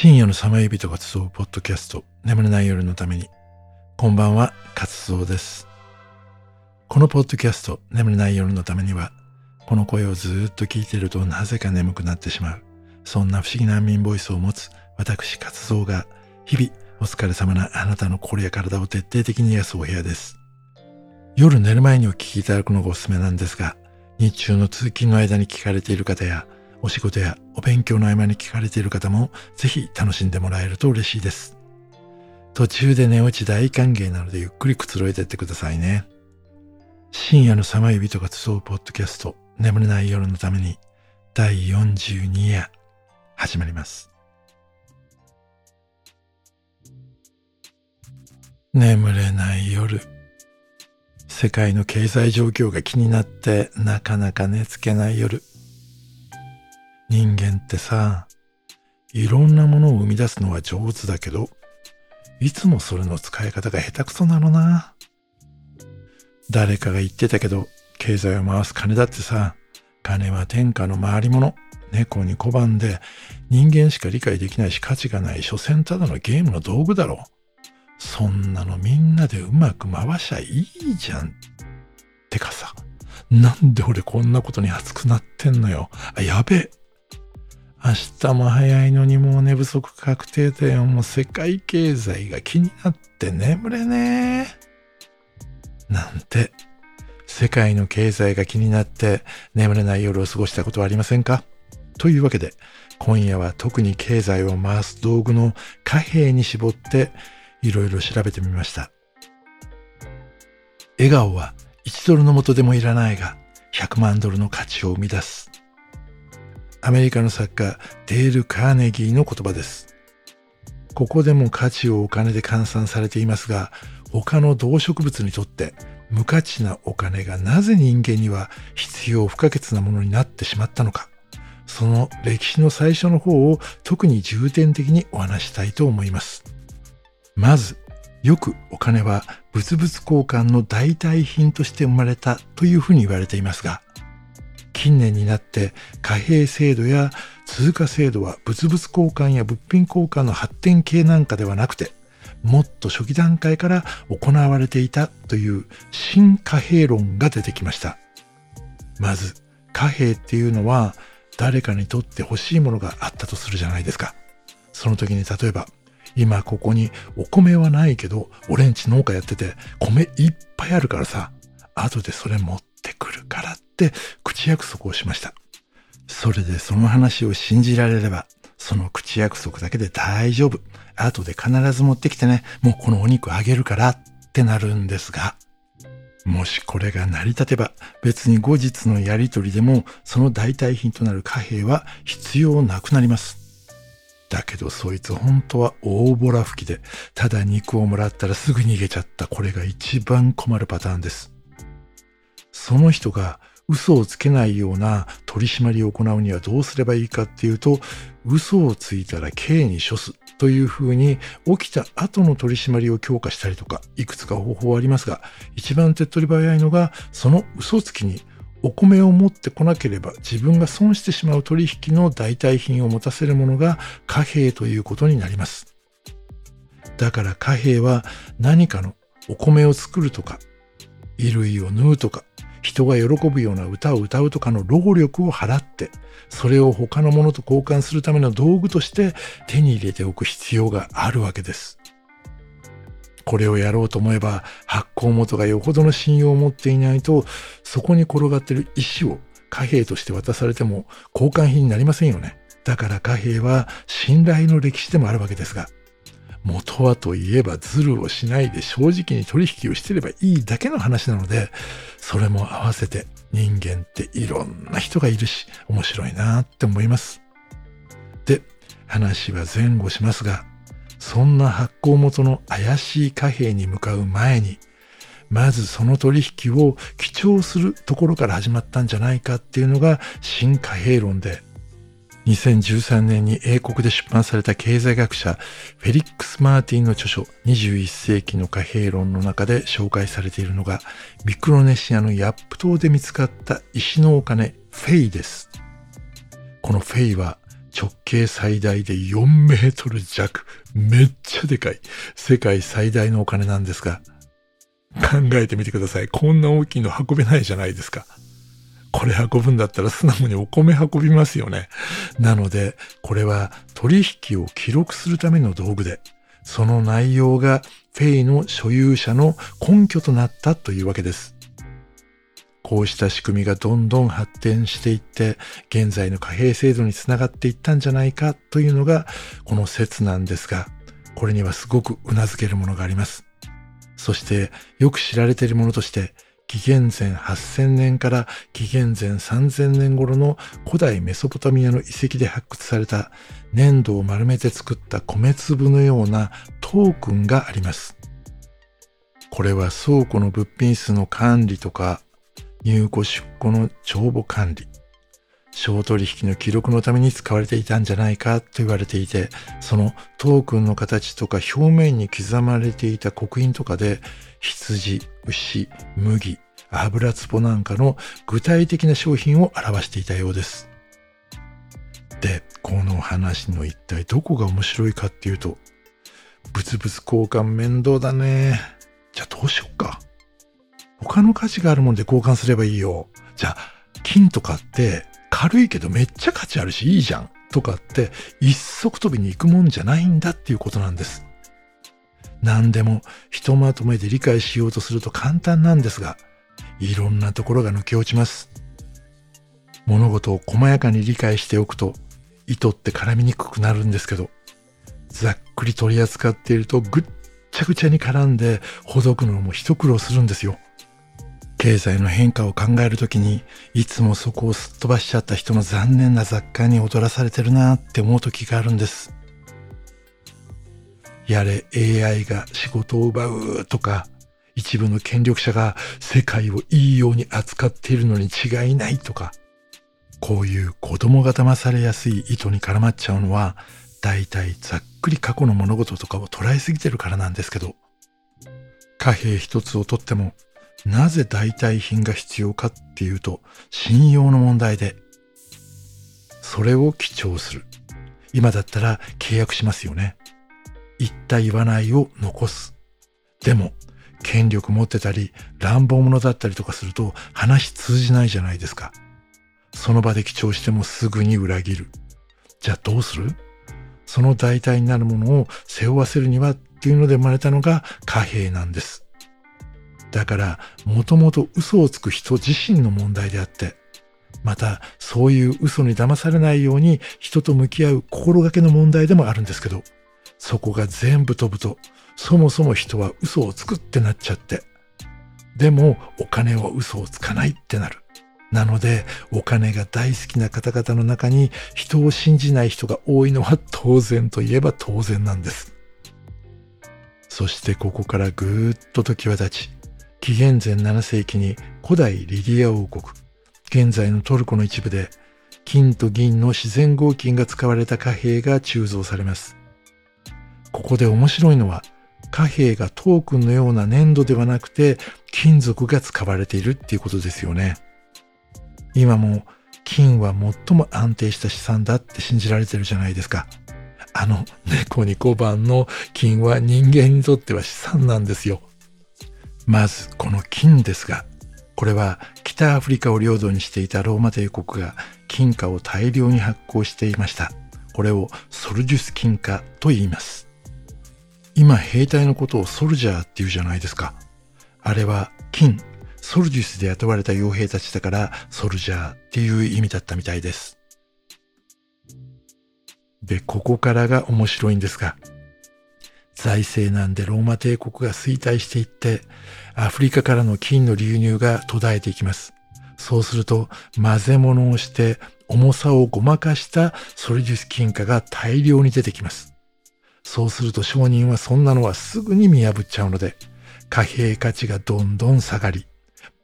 深夜の寒い人が集うポッドキャスト眠れない夜のために。こんばんは活動です。このポッドキャスト眠れない夜のためにはこの声をずっと聞いているとなぜか眠くなってしまう。そんな不思議な安眠ボイスを持つ私活動が日々お疲れ様なあなたの心や体を徹底的に癒すお部屋です。夜寝る前にお聞きいただくのがおすすめなんですが日中の通勤の間に聞かれている方やお仕事やお勉強の合間に聞かれている方もぜひ楽しんでもらえると嬉しいです。途中で寝落ち大歓迎なのでゆっくりくつろいでってくださいね。深夜の寒い人が集うポッドキャスト眠れない夜のために第42夜始まります。眠れない夜。世界の経済状況が気になってなかなか寝つけない夜。人間ってさ、いろんなものを生み出すのは上手だけど、いつもそれの使い方が下手くそなのな。誰かが言ってたけど、経済を回す金だってさ、金は天下の回り物。猫に拒んで、人間しか理解できないし価値がない、所詮ただのゲームの道具だろ。そんなのみんなでうまく回しゃいいじゃん。てかさ、なんで俺こんなことに熱くなってんのよ。あ、やべえ。明日も早いのにもう寝不足確定だよ。もう世界経済が気になって眠れねえ。なんて、世界の経済が気になって眠れない夜を過ごしたことはありませんか？というわけで、今夜は特に経済を回す道具の貨幣に絞っていろいろ調べてみました。笑顔は1ドルの元でもいらないが100万ドルの価値を生み出す。アメリカの作家デール・カーネギーの言葉です。ここでも価値をお金で換算されていますが、他の動植物にとって無価値なお金がなぜ人間には必要不可欠なものになってしまったのか。その歴史の最初の方を特に重点的にお話したいと思います。まず、よくお金は物々交換の代替品として生まれたというふうに言われていますが、近年になって貨幣制度や通貨制度は物々交換や物品交換の発展系なんかではなくて、もっと初期段階から行われていたという新貨幣論が出てきました。まず、貨幣っていうのは誰かにとって欲しいものがあったとするじゃないですか。その時に例えば、今ここにお米はないけど、俺んち農家やってて米いっぱいあるからさ、後でそれ持ってくるからって口約束をしました。それでその話を信じられれば、その口約束だけで大丈夫。後で必ず持ってきてね、もうこのお肉あげるからってなるんですが、もしこれが成り立てば別に後日のやりとりでもその代替品となる貨幣は必要なくなります。だけどそいつ本当は大ボラ吹きで、ただ肉をもらったらすぐ逃げちゃった。これが一番困るパターンです。その人が嘘をつけないような取り締まりを行うにはどうすればいいかっていうと、嘘をついたら刑に処すというふうに起きた後の取り締まりを強化したりとか、いくつか方法はありますが、一番手っ取り早いのが、その嘘つきにお米を持ってこなければ自分が損してしまう取引の代替品を持たせるものが貨幣ということになります。だから貨幣は何かのお米を作るとか、衣類を縫うとか、人が喜ぶような歌を歌うとかの労力を払って、それを他のものと交換するための道具として手に入れておく必要があるわけです。これをやろうと思えば発行元がよほどの信用を持っていないと、そこに転がってる石を貨幣として渡されても交換品になりませんよね。だから貨幣は信頼の歴史でもあるわけですが、元はといえばズルをしないで正直に取引をしてればいいだけの話なので、それも合わせて人間っていろんな人がいるし、面白いなって思います。で、話は前後しますが、そんな発行元の怪しい貨幣に向かう前に、まずその取引を記帳するところから始まったんじゃないかっていうのが新貨幣論で、2013年に英国で出版された経済学者フェリックス・マーティンの著書21世紀の貨幣論の中で紹介されているのがミクロネシアのヤップ島で見つかった石のお金フェイです。このフェイは直径最大で4メートル弱。めっちゃでかい。世界最大のお金なんですが、考えてみてください。こんな大きいの運べないじゃないですか。これ運ぶんだったら素直にお米運びますよね。なので、これは取引を記録するための道具で、その内容がフェイの所有者の根拠となったというわけです。こうした仕組みがどんどん発展していって、現在の貨幣制度につながっていったんじゃないかというのが、この説なんですが、これにはすごく頷けるものがあります。そして、よく知られているものとして、紀元前8000年から紀元前3000年頃の古代メソポタミアの遺跡で発掘された粘土を丸めて作った米粒のようなトークンがあります。これは倉庫の物品数の管理とか入庫出庫の帳簿管理、小取引の記録のために使われていたんじゃないかと言われていて、そのトークンの形とか表面に刻まれていた刻印とかで、羊、牛、麦、油壺なんかの具体的な商品を表していたようです。で、この話の一体どこが面白いかっていうと、物々交換面倒だね。じゃあどうしよっか。他の価値があるもんで交換すればいいよ。じゃあ、金とかって軽いけどめっちゃ価値あるしいいじゃん。とかって一足飛びに行くもんじゃないんだっていうことなんです。何でもひとまとめで理解しようとすると簡単なんですが、いろんなところが抜け落ちます。物事を細やかに理解しておくと、糸って絡みにくくなるんですけど、ざっくり取り扱っているとぐっちゃぐちゃに絡んでほどくのも一苦労するんですよ。経済の変化を考えるときに、いつもそこをすっ飛ばしちゃった人の残念な雑感に踊らされてるなって思う時があるんです。やれ AI が仕事を奪うとか、一部の権力者が世界をいいように扱っているのに違いないとか、こういう子供が騙されやすい意図に絡まっちゃうのは、大体ざっくり過去の物事とかを捉えすぎてるからなんですけど、貨幣一つをとってもなぜ代替品が必要かっていうと、信用の問題で、それを記帳する。今だったら契約しますよね。言った言わないを残す。でも、権力持ってたり、乱暴者だったりとかすると話通じないじゃないですか。その場で記帳してもすぐに裏切る。じゃあどうする？その代替になるものを背負わせるにはっていうので生まれたのが貨幣なんです。だから、もともと嘘をつく人自身の問題であって、また、そういう嘘に騙されないように人と向き合う心がけの問題でもあるんですけど、そこが全部飛ぶと、そもそも人は嘘をつくってなっちゃって、でもお金は嘘をつかないってなる。なので、お金が大好きな方々の中に人を信じない人が多いのは当然といえば当然なんです。そしてここからぐーっと時は経ち、紀元前7世紀に古代リディア王国、現在のトルコの一部で金と銀の自然合金が使われた貨幣が鋳造されます。ここで面白いのは貨幣がトークンのような粘土ではなくて金属が使われているっていうことですよね。今も金は最も安定した資産だって信じられてるじゃないですか。あの猫に5番の金は人間にとっては資産なんですよ。まずこの金ですが、これは北アフリカを領土にしていたローマ帝国が金貨を大量に発行していました。これをソルジュス金貨と言います。今兵隊のことをソルジャーって言うじゃないですか。あれは金、ソルジュスで雇われた傭兵たちだからソルジャーっていう意味だったみたいです。で、ここからが面白いんですが、財政難でローマ帝国が衰退していって、アフリカからの金の流入が途絶えていきます。そうすると、混ぜ物をして重さをごまかしたソリジュス金貨が大量に出てきます。そうすると商人はそんなのはすぐに見破っちゃうので、貨幣価値がどんどん下がり、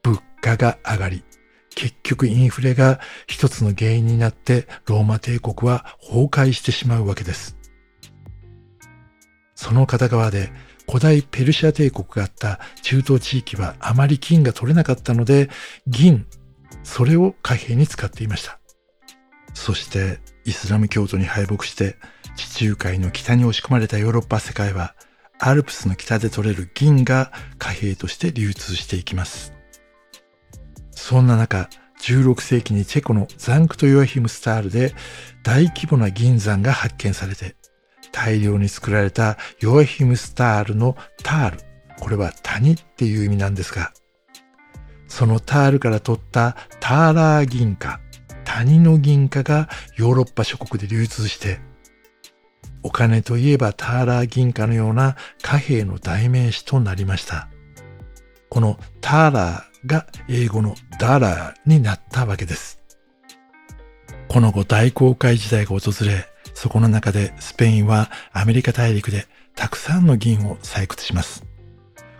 物価が上がり、結局インフレが一つの原因になってローマ帝国は崩壊してしまうわけです。その片側で古代ペルシア帝国があった中東地域はあまり金が取れなかったので、銀、それを貨幣に使っていました。そしてイスラム教徒に敗北して地中海の北に押し込まれたヨーロッパ世界はアルプスの北で取れる銀が貨幣として流通していきます。そんな中、16世紀にチェコのザンクト・ヨアヒムスタールで大規模な銀山が発見されて、大量に作られたヨアヒムスタールのタール、これは谷っていう意味なんですが、そのタールから取ったターラー銀貨、谷の銀貨がヨーロッパ諸国で流通して、お金といえばターラー銀貨のような貨幣の代名詞となりました。このターラーが英語のダラーになったわけです。この後大航海時代が訪れ、そこの中でスペインはアメリカ大陸でたくさんの銀を採掘します。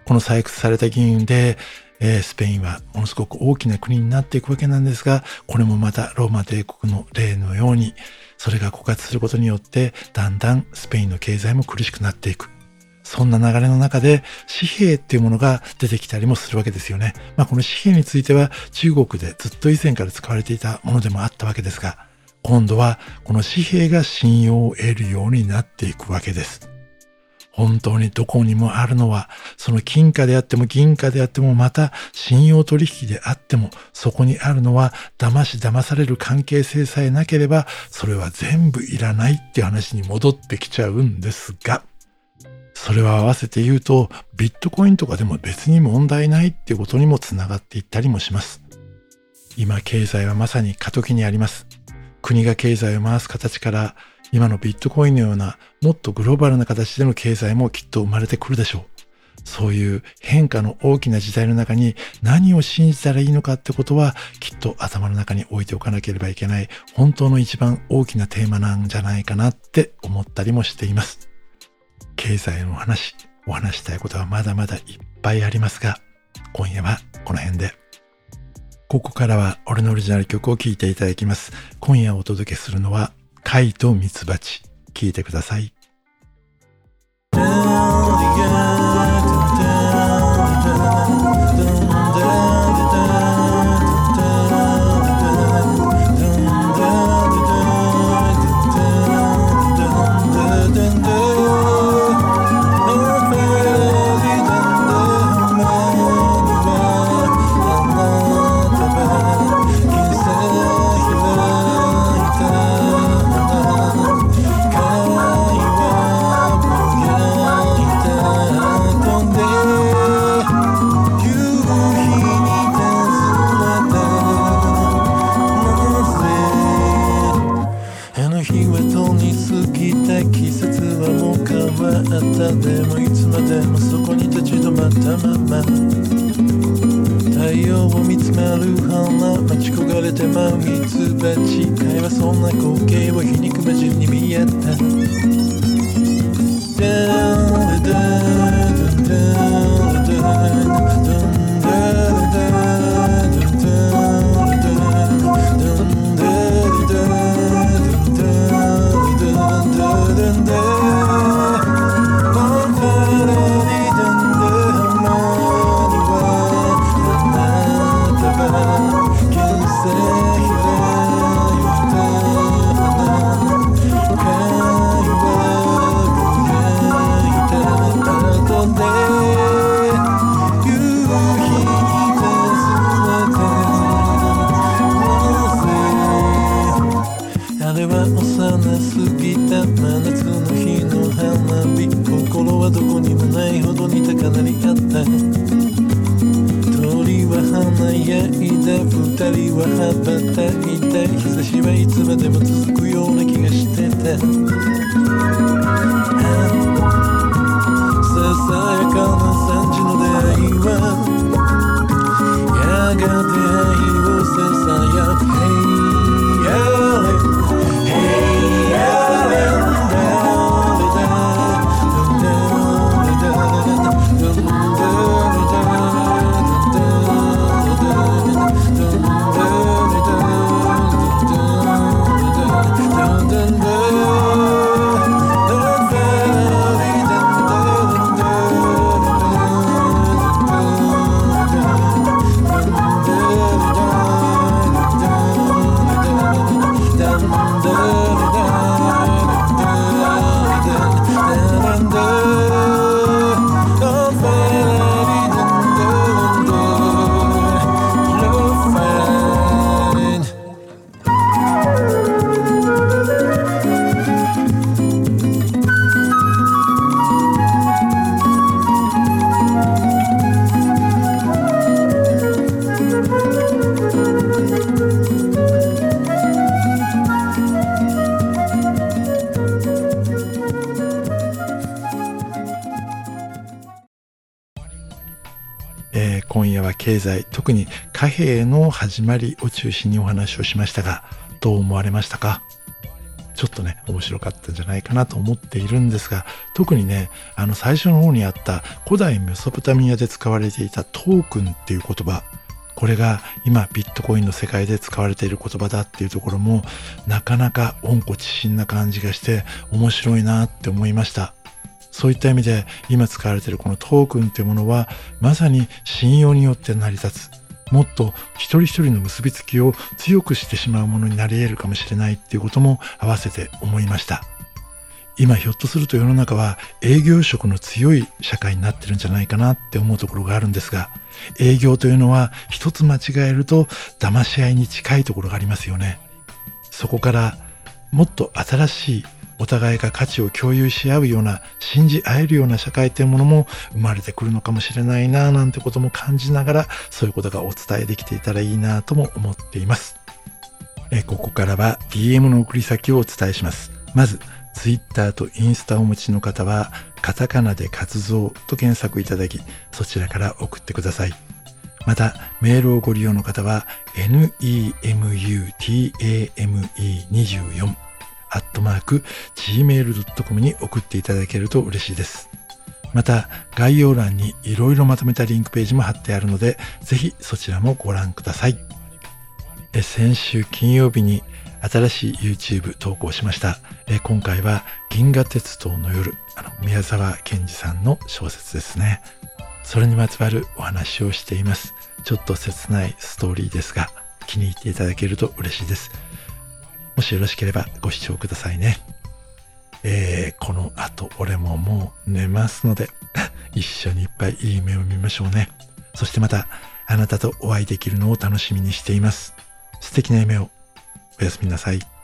この採掘された銀で、えー、スペインはものすごく大きな国になっていくわけなんですが、これもまたローマ帝国の例のように、それが枯渇することによって、だんだんスペインの経済も苦しくなっていく。そんな流れの中で紙幣っていうものが出てきたりもするわけですよね。まあこの紙幣については中国でずっと以前から使われていたものでもあったわけですが、今度はこの紙幣が信用を得るようになっていくわけです。本当にどこにもあるのは、その金貨であっても銀貨であっても、また信用取引であっても、そこにあるのは騙し騙される関係性さえなければ、それは全部いらないって話に戻ってきちゃうんですが、それは合わせて言うと、ビットコインとかでも別に問題ないってことにもつながっていったりもします。今経済はまさに過渡期にあります。国が経済を回す形から今のビットコインのようなもっとグローバルな形での経済もきっと生まれてくるでしょう。そういう変化の大きな時代の中に何を信じたらいいのかってことはきっと頭の中に置いておかなければいけない本当の一番大きなテーマなんじゃないかなって思ったりもしています。経済の話、お話したいことはまだまだいっぱいありますが、今夜はこの辺で。ここからは俺のオリジナル曲を聴いていただきます。今夜お届けするのは貝とミツバチ。聴いてください。え今夜は経済、特に貨幣の始まりを中心にお話をしましたが、どう思われましたか？ちょっとね、面白かったんじゃないかなと思っているんですが、特にね、あの最初の方にあった古代メソポタミアで使われていたトークンっていう言葉、これが今ビットコインの世界で使われている言葉だっていうところもなかなか温故知新な感じがして面白いなって思いました。そういった意味で今使われているこのトークンっていうものはまさに信用によって成り立つ。もっと一人一人の結びつきを強くしてしまうものになり得るかもしれないっていうことも合わせて思いました。今ひょっとすると世の中は営業職の強い社会になってるんじゃないかなって思うところがあるんですが、営業というのは一つ間違えると騙し合いに近いところがありますよね。そこからもっと新しいお互いが価値を共有し合うような信じ合えるような社会というものも生まれてくるのかもしれないななんてことも感じながらそういうことがお伝えできていたらいいなとも思っています。えここからは DM の送り先をお伝えします。まず Twitter とインスタをお持ちの方は、カタカナで活動と検索いただき、そちらから送ってください。また、メールをご利用の方は、nemutame24 アットマーク gmail.com に送っていただけると嬉しいです。また、概要欄にいろいろまとめたリンクページも貼ってあるので、ぜひそちらもご覧ください。え先週金曜日に新しい YouTube 投稿しました。え今回は銀河鉄道の夜、あの宮沢賢治さんの小説ですね。それにまつわるお話をしています。ちょっと切ないストーリーですが、気に入っていただけると嬉しいです。もしよろしければご視聴くださいね。えー、この後俺ももう寝ますので 一緒にいっぱいいい夢を見ましょうね。そしてまたあなたとお会いできるのを楽しみにしています。素敵な夢をおやすみなさい。